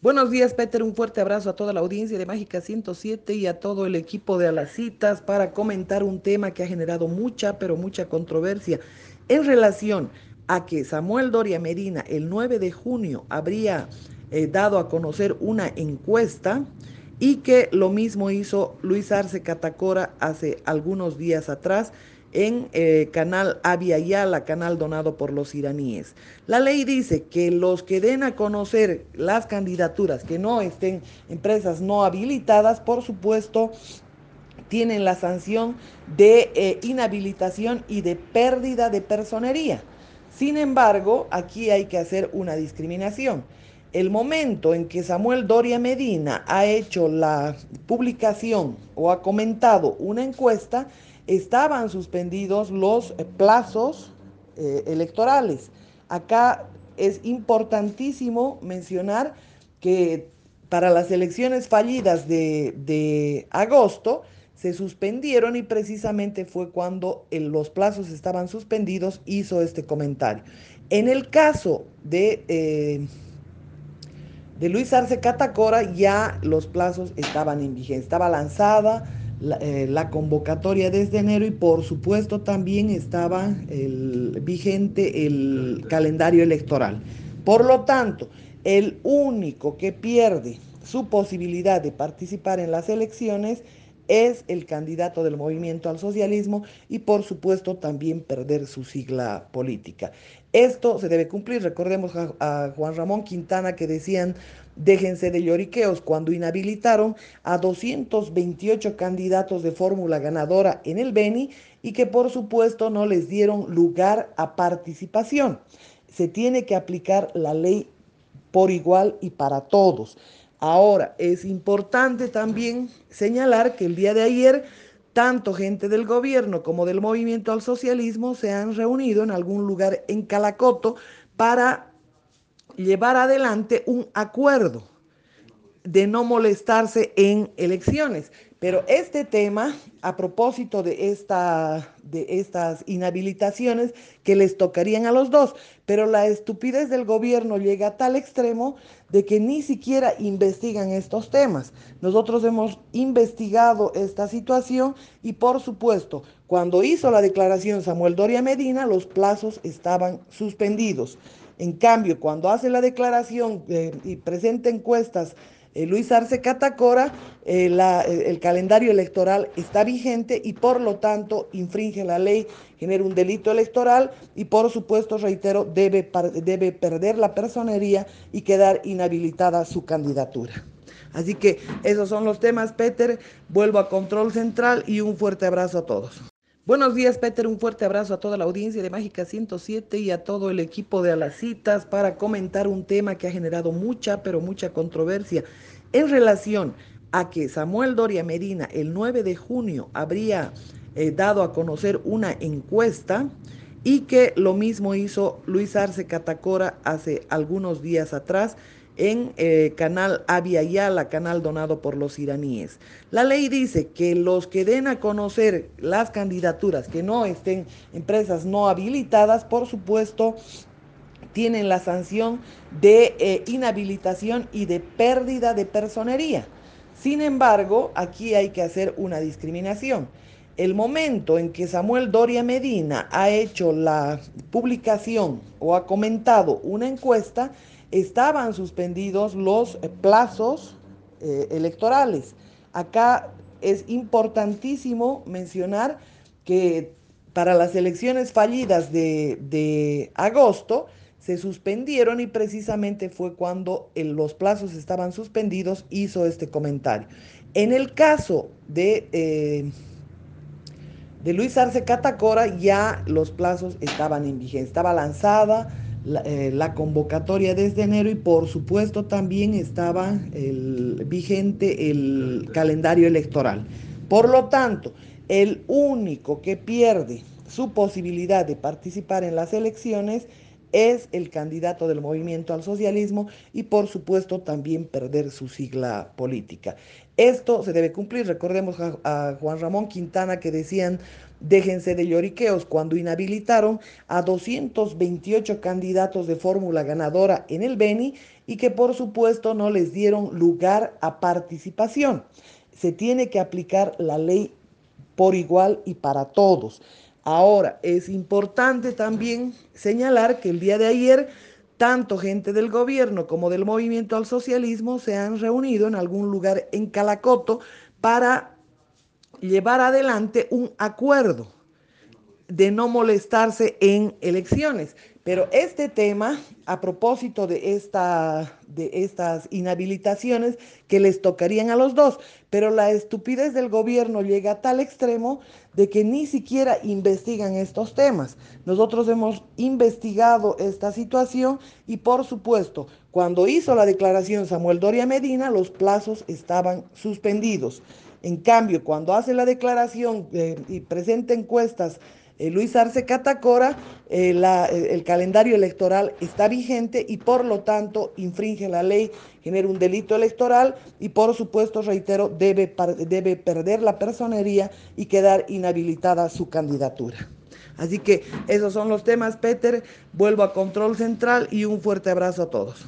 Buenos días, Peter. Un fuerte abrazo a toda la audiencia de Mágica 107 y a todo el equipo de A las Citas para comentar un tema que ha generado mucha, pero mucha controversia en relación a que Samuel Doria Medina el 9 de junio habría eh, dado a conocer una encuesta y que lo mismo hizo Luis Arce Catacora hace algunos días atrás en eh, canal Avia Yala, canal donado por los iraníes. La ley dice que los que den a conocer las candidaturas que no estén empresas no habilitadas, por supuesto, tienen la sanción de eh, inhabilitación y de pérdida de personería. Sin embargo, aquí hay que hacer una discriminación. El momento en que Samuel Doria Medina ha hecho la publicación o ha comentado una encuesta, estaban suspendidos los eh, plazos eh, electorales. Acá es importantísimo mencionar que para las elecciones fallidas de, de agosto se suspendieron y precisamente fue cuando los plazos estaban suspendidos hizo este comentario. En el caso de, eh, de Luis Arce Catacora ya los plazos estaban en vigencia, estaba lanzada eh, la, convocatoria desde enero y por supuesto también estaba el, vigente el calendario electoral. Por lo tanto, el único que pierde su posibilidad de participar en las elecciones es el candidato del movimiento al socialismo y por supuesto también perder su sigla política. Esto se debe cumplir. Recordemos a, Juan Ramón Quintana que decían Déjense de lloriqueos cuando inhabilitaron a 228 candidatos de fórmula ganadora en el Beni y que por supuesto no les dieron lugar a participación. Se tiene que aplicar la ley por igual y para todos. Ahora, es importante también señalar que el día de ayer tanto gente del gobierno como del movimiento al socialismo se han reunido en algún lugar en Calacoto para llevar adelante un acuerdo de no molestarse en elecciones. Pero este tema, a propósito de, esta, de estas inhabilitaciones que les tocarían a los dos, pero la estupidez del gobierno llega a tal extremo de que ni siquiera investigan estos temas. Nosotros hemos investigado esta situación y por supuesto, cuando hizo la declaración Samuel Doria Medina, los plazos estaban suspendidos. En cambio, cuando hace la declaración eh, y presenta encuestas eh, Luis Arce Catacora, eh, el calendario electoral está vigente y por lo tanto infringe la ley, genera un delito electoral y por supuesto, reitero, debe, debe perder la personería y quedar inhabilitada su candidatura. Así que esos son los temas, Peter. Vuelvo a Control Central y un fuerte abrazo a todos. Buenos días, Peter. Un fuerte abrazo a toda la audiencia de Mágica 107 y a todo el equipo de A las Citas para comentar un tema que ha generado mucha, pero mucha controversia en relación a que Samuel Doria Medina el 9 de junio habría eh, dado a conocer una encuesta y que lo mismo hizo Luis Arce Catacora hace algunos días atrás en eh, canal Avia Yala, canal donado por los iraníes. La ley dice que los que den a conocer las candidaturas que no estén empresas no habilitadas, por supuesto, tienen la sanción de eh, inhabilitación y de pérdida de personería. Sin embargo, aquí hay que hacer una discriminación. El momento en que Samuel Doria Medina ha hecho la publicación o ha comentado una encuesta, estaban suspendidos los eh, plazos eh, electorales. Acá es importantísimo mencionar que para las elecciones fallidas de, agosto se suspendieron y precisamente fue cuando los plazos estaban suspendidos hizo este comentario. En el caso de, eh, de Luis Arce Catacora ya los plazos estaban en vigencia, estaba lanzada eh, la, convocatoria desde enero y por supuesto también estaba el, vigente el calendario electoral. Por lo tanto, el único que pierde su posibilidad de participar en las elecciones es el candidato del movimiento al socialismo y por supuesto también perder su sigla política. Esto se debe cumplir. Recordemos a, Juan Ramón Quintana que decían Déjense de lloriqueos cuando inhabilitaron a 228 candidatos de fórmula ganadora en el Beni y que por supuesto no les dieron lugar a participación. Se tiene que aplicar la ley por igual y para todos. Ahora, es importante también señalar que el día de ayer tanto gente del gobierno como del movimiento al socialismo se han reunido en algún lugar en Calacoto para llevar adelante un acuerdo de no molestarse en elecciones. Pero este tema, a propósito de, esta, de estas inhabilitaciones que les tocarían a los dos, pero la estupidez del gobierno llega a tal extremo de que ni siquiera investigan estos temas. Nosotros hemos investigado esta situación y por supuesto, cuando hizo la declaración Samuel Doria Medina, los plazos estaban suspendidos. En cambio, cuando hace la declaración eh, y presenta encuestas eh, Luis Arce Catacora, eh, eh, el calendario electoral está vigente y por lo tanto infringe la ley, genera un delito electoral y por supuesto, reitero, debe, debe perder la personería y quedar inhabilitada su candidatura. Así que esos son los temas, Peter. Vuelvo a Control Central y un fuerte abrazo a todos.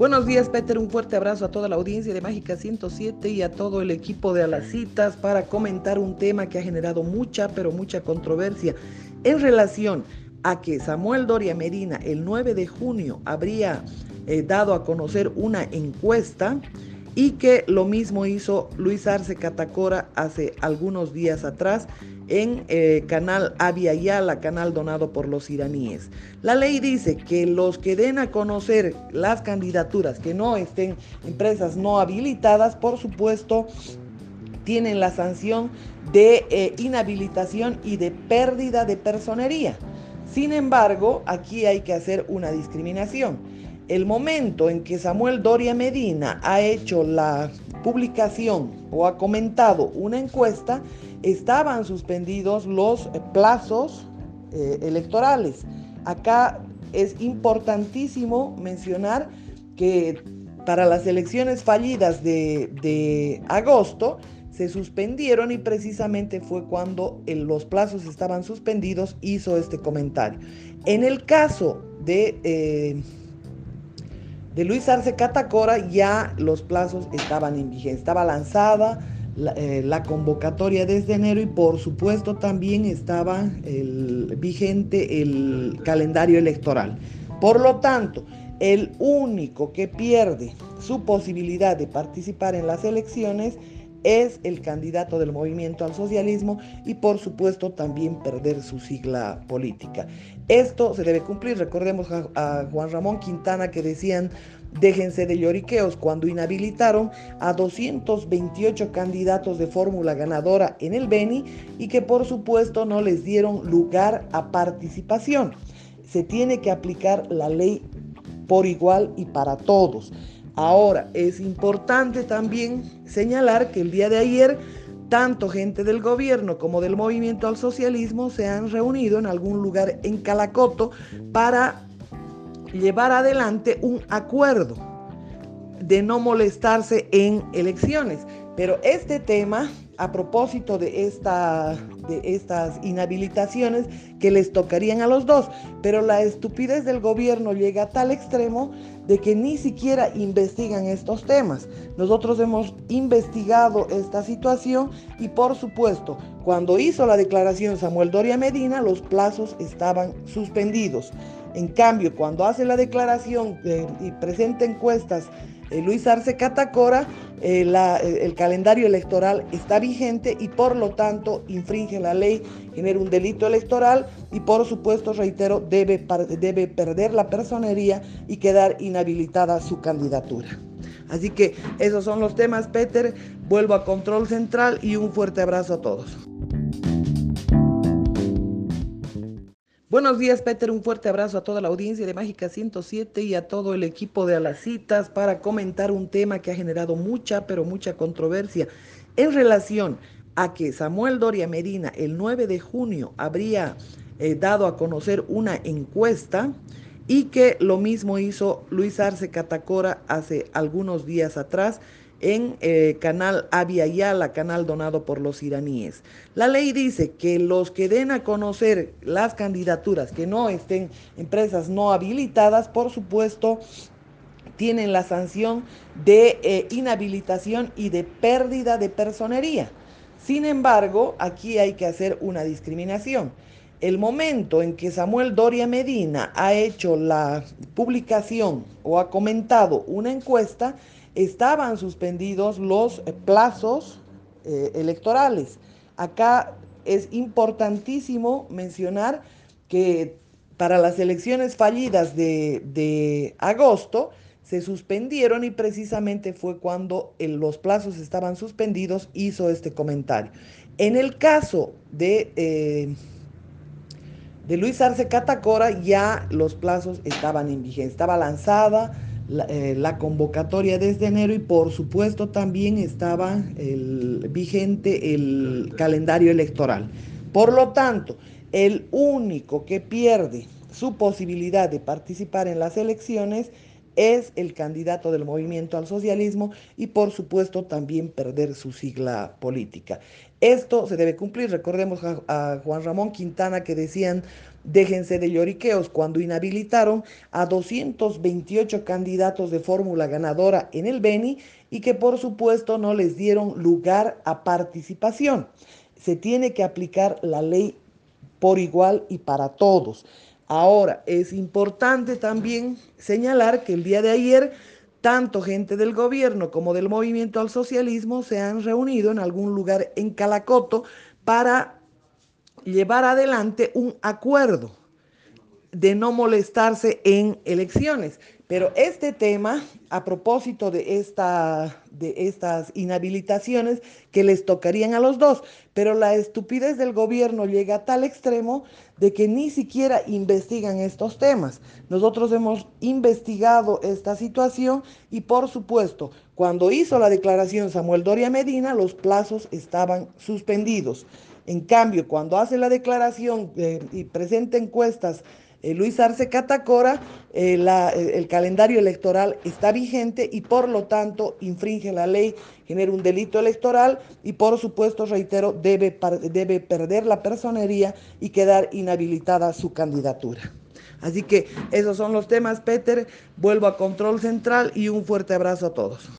Buenos días, Peter. Un fuerte abrazo a toda la audiencia de Mágica 107 y a todo el equipo de A las Citas para comentar un tema que ha generado mucha, pero mucha controversia en relación a que Samuel Doria Medina el 9 de junio habría eh, dado a conocer una encuesta y que lo mismo hizo Luis Arce Catacora hace algunos días atrás en eh, canal Avia Yala, canal donado por los iraníes. La ley dice que los que den a conocer las candidaturas que no estén empresas no habilitadas, por supuesto, tienen la sanción de eh, inhabilitación y de pérdida de personería. Sin embargo, aquí hay que hacer una discriminación. El momento en que Samuel Doria Medina ha hecho la publicación o ha comentado una encuesta, estaban suspendidos los plazos eh, electorales. Acá es importantísimo mencionar que para las elecciones fallidas de, agosto se suspendieron y precisamente fue cuando los plazos estaban suspendidos hizo este comentario. En el caso de... Eh, de Luis Arce Catacora ya los plazos estaban en vigencia, estaba lanzada eh, la, convocatoria desde enero y por supuesto también estaba vigente el calendario electoral. Por lo tanto, el único que pierde su posibilidad de participar en las elecciones es el candidato del movimiento al socialismo y por supuesto también perder su sigla política. Esto se debe cumplir. Recordemos a, Juan Ramón Quintana que decían déjense de lloriqueos cuando inhabilitaron a 228 candidatos de fórmula ganadora en el Beni y que por supuesto no les dieron lugar a participación. Se tiene que aplicar la ley por igual y para todos. Ahora, es importante también señalar que el día de ayer, tanto gente del gobierno como del movimiento al socialismo se han reunido en algún lugar en Calacoto para llevar adelante un acuerdo de no molestarse en elecciones. Pero este tema, a propósito de, esta, de estas inhabilitaciones que les tocarían a los dos, pero la estupidez del gobierno llega a tal extremo de que ni siquiera investigan estos temas. Nosotros hemos investigado esta situación y por supuesto, cuando hizo la declaración Samuel Doria Medina, los plazos estaban suspendidos. En cambio, cuando hace la declaración eh, y presenta encuestas eh, Luis Arce Catacora, eh, el calendario electoral está vigente y por lo tanto infringe la ley, genera un delito electoral y por supuesto, reitero, debe, debe perder la personería y quedar inhabilitada su candidatura. Así que esos son los temas, Peter. Vuelvo a Control Central y un fuerte abrazo a todos. Buenos días, Peter. Un fuerte abrazo a toda la audiencia de Mágica 107 y a todo el equipo de A las Citas para comentar un tema que ha generado mucha, pero mucha controversia en relación a que Samuel Doria Medina el 9 de junio habría eh, dado a conocer una encuesta y que lo mismo hizo Luis Arce Catacora hace algunos días atrás en eh, canal Avia Yala, canal donado por los iraníes. La ley dice que los que den a conocer las candidaturas que no estén empresas no habilitadas, por supuesto, tienen la sanción de eh, inhabilitación y de pérdida de personería. Sin embargo, aquí hay que hacer una discriminación. El momento en que Samuel Doria Medina ha hecho la publicación o ha comentado una encuesta, estaban suspendidos los plazos eh, electorales. Acá es importantísimo mencionar que para las elecciones fallidas de, de agosto, se suspendieron y precisamente fue cuando los plazos estaban suspendidos hizo este comentario. En el caso de, eh, de Luis Arce Catacora ya los plazos estaban en vigencia, estaba lanzada la, eh, la, convocatoria desde enero y por supuesto también estaba el, vigente el calendario electoral. Por lo tanto, el único que pierde su posibilidad de participar en las elecciones es el candidato del movimiento al socialismo y por supuesto también perder su sigla política. Esto se debe cumplir. Recordemos a, a, Juan Ramón Quintana que decían, déjense de lloriqueos, cuando inhabilitaron a 228 candidatos de fórmula ganadora en el Beni y que por supuesto no les dieron lugar a participación. Se tiene que aplicar la ley por igual y para todos. Ahora, es importante también señalar que el día de ayer, tanto gente del gobierno como del movimiento al socialismo se han reunido en algún lugar en Calacoto para llevar adelante un acuerdo de no molestarse en elecciones. Pero este tema, a propósito de, esta, de estas inhabilitaciones que les tocarían a los dos, pero la estupidez del gobierno llega a tal extremo de que ni siquiera investigan estos temas. Nosotros hemos investigado esta situación y por supuesto, cuando hizo la declaración Samuel Doria Medina, los plazos estaban suspendidos. En cambio, cuando hace la declaración eh, y presenta encuestas eh, Luis Arce Catacora, eh, el calendario electoral está vigente y por lo tanto infringe la ley, genera un delito electoral y por supuesto, reitero, debe, debe perder la personería y quedar inhabilitada su candidatura. Así que esos son los temas, Peter. Vuelvo a Control Central y un fuerte abrazo a todos.